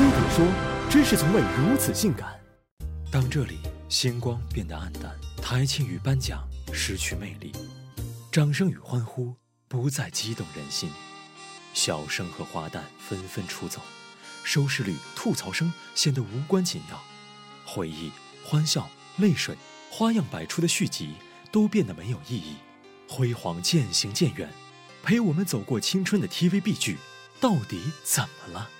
飞碟说：“真是从未如此性感。”当这里星光变得暗淡，台庆与颁奖失去魅力，掌声与欢呼不再激动人心，笑声和花旦纷纷出走，收视率、吐槽声显得无关紧要，回忆、欢笑、泪水，花样百出的续集都变得没有意义，辉煌渐行渐远，陪我们走过青春的 TVB 剧到底怎么了？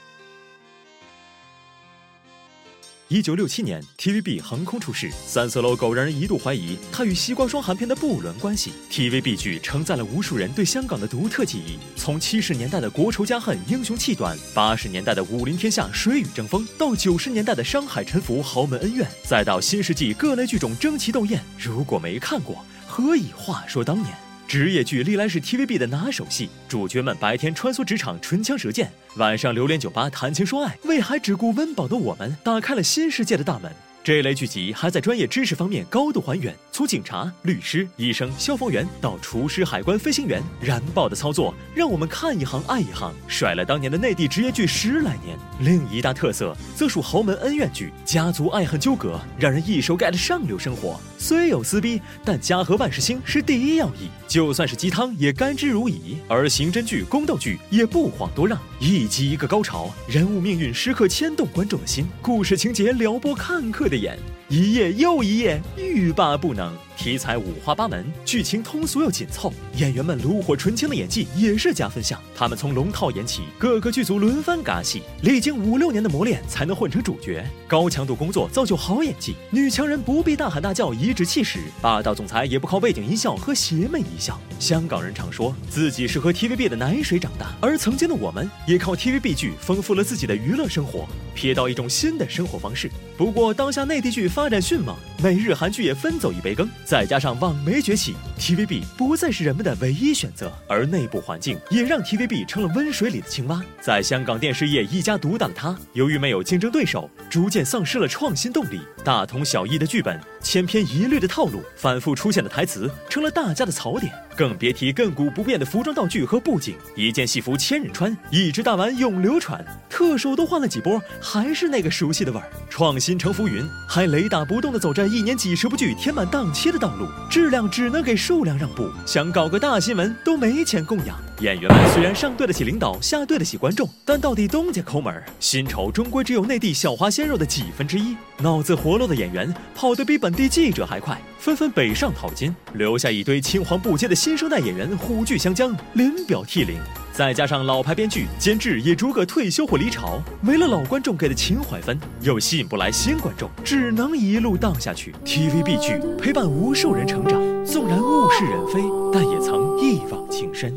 一九六七年，TVB 横空出世，三色 logo 让人一度怀疑它与西瓜霜含片的不伦关系。TVB 剧承载了无数人对香港的独特记忆，从七十年代的国仇家恨、英雄气短，八十年代的武林天下、水雨争锋，到九十年代的商海沉浮、豪门恩怨，再到新世纪各类剧种争奇斗艳。如果没看过，何以话说当年？职业剧历来是 TVB 的拿手戏，主角们白天穿梭职场，唇枪舌剑，晚上流连酒吧谈情说爱，为还只顾温饱的我们打开了新世界的大门。这类剧集还在专业知识方面高度还原，从警察、律师、医生、消防员到厨师、海关、飞行员，燃爆的操作让我们看一行爱一行，甩了当年的内地职业剧十来年。另一大特色则属豪门恩怨剧，家族爱恨纠葛，让人一手盖的上流生活。虽有撕逼，但家和万事兴是第一要义，就算是鸡汤也甘之如饴。而刑侦剧、宫斗剧也不遑多让，一集一个高潮，人物命运时刻牵动观众的心，故事情节撩拨看客的演，一页又一页，欲罢不能。题材五花八门，剧情通俗又紧凑，演员们炉火纯青的演技也是加分项。他们从龙套演起，各个剧组轮番嘎戏，历经五六年的磨练才能混成主角。高强度工作造就好演技，女强人不必大喊大叫颐指气使，霸道总裁也不靠背景音效和邪魅一笑。香港人常说自己是喝 TVB 的奶水长大，而曾经的我们也靠 TVB 剧丰富了自己的娱乐生活，瞥到一种新的生活方式。不过当下内地剧发展迅猛，美日韩剧也分走一杯羹。再加上网媒崛起，TVB 不再是人们的唯一选择，而内部环境也让 TVB 成了温水里的青蛙。在香港电视业一家独大的它，由于没有竞争对手，逐渐丧失了创新动力。大同小异的剧本，千篇一律的套路，反复出现的台词，成了大家的槽点。更别提亘古不变的服装道具和布景，一件戏服千人穿，一只大碗永流传。特首都换了几波，还是那个熟悉的味儿。创新成浮云，还雷打不动的走着一年几十部剧填满档期的道路，质量只能给数量让步。想搞个大新闻都没钱供养。演员们虽然上对得起领导，下对得起观众，但到底东家抠门，薪酬终归只有内地小花鲜肉的几分之一。脑子活络的演员跑得比本地记者还快，纷纷北上淘金，留下一堆青黄不接的新生代演员虎踞湘江，连表涕零。再加上老牌编剧、监制也逐个退休或离巢，没了老观众给的情怀分，又吸引不来新观众，只能一路荡下去。TVB 剧陪伴无数人成长，纵然物是人非，但也曾一往情深。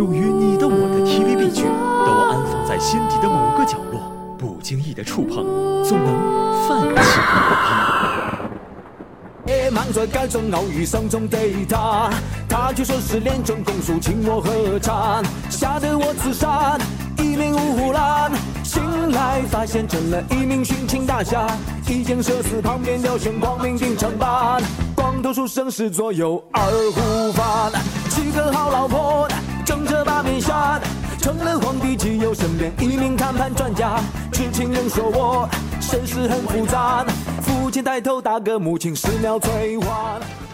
属于你的我的 TVB 剧，都安放在心底的某个角落，不经意的触碰，总能泛起涟漪。夜忙在街中偶遇心中的他，他却说是恋中公诉请我喝茶，吓得我自杀，一命呜呼醒来发现成了一名殉情大侠，一间社寺旁边雕悬光明顶长板，光头书生是左右二胡翻，娶个好老婆，正着把面下，成了皇帝只有身边一名谈判专家，知情人说我身世很复杂。父亲带头打歌母亲，十秒催换。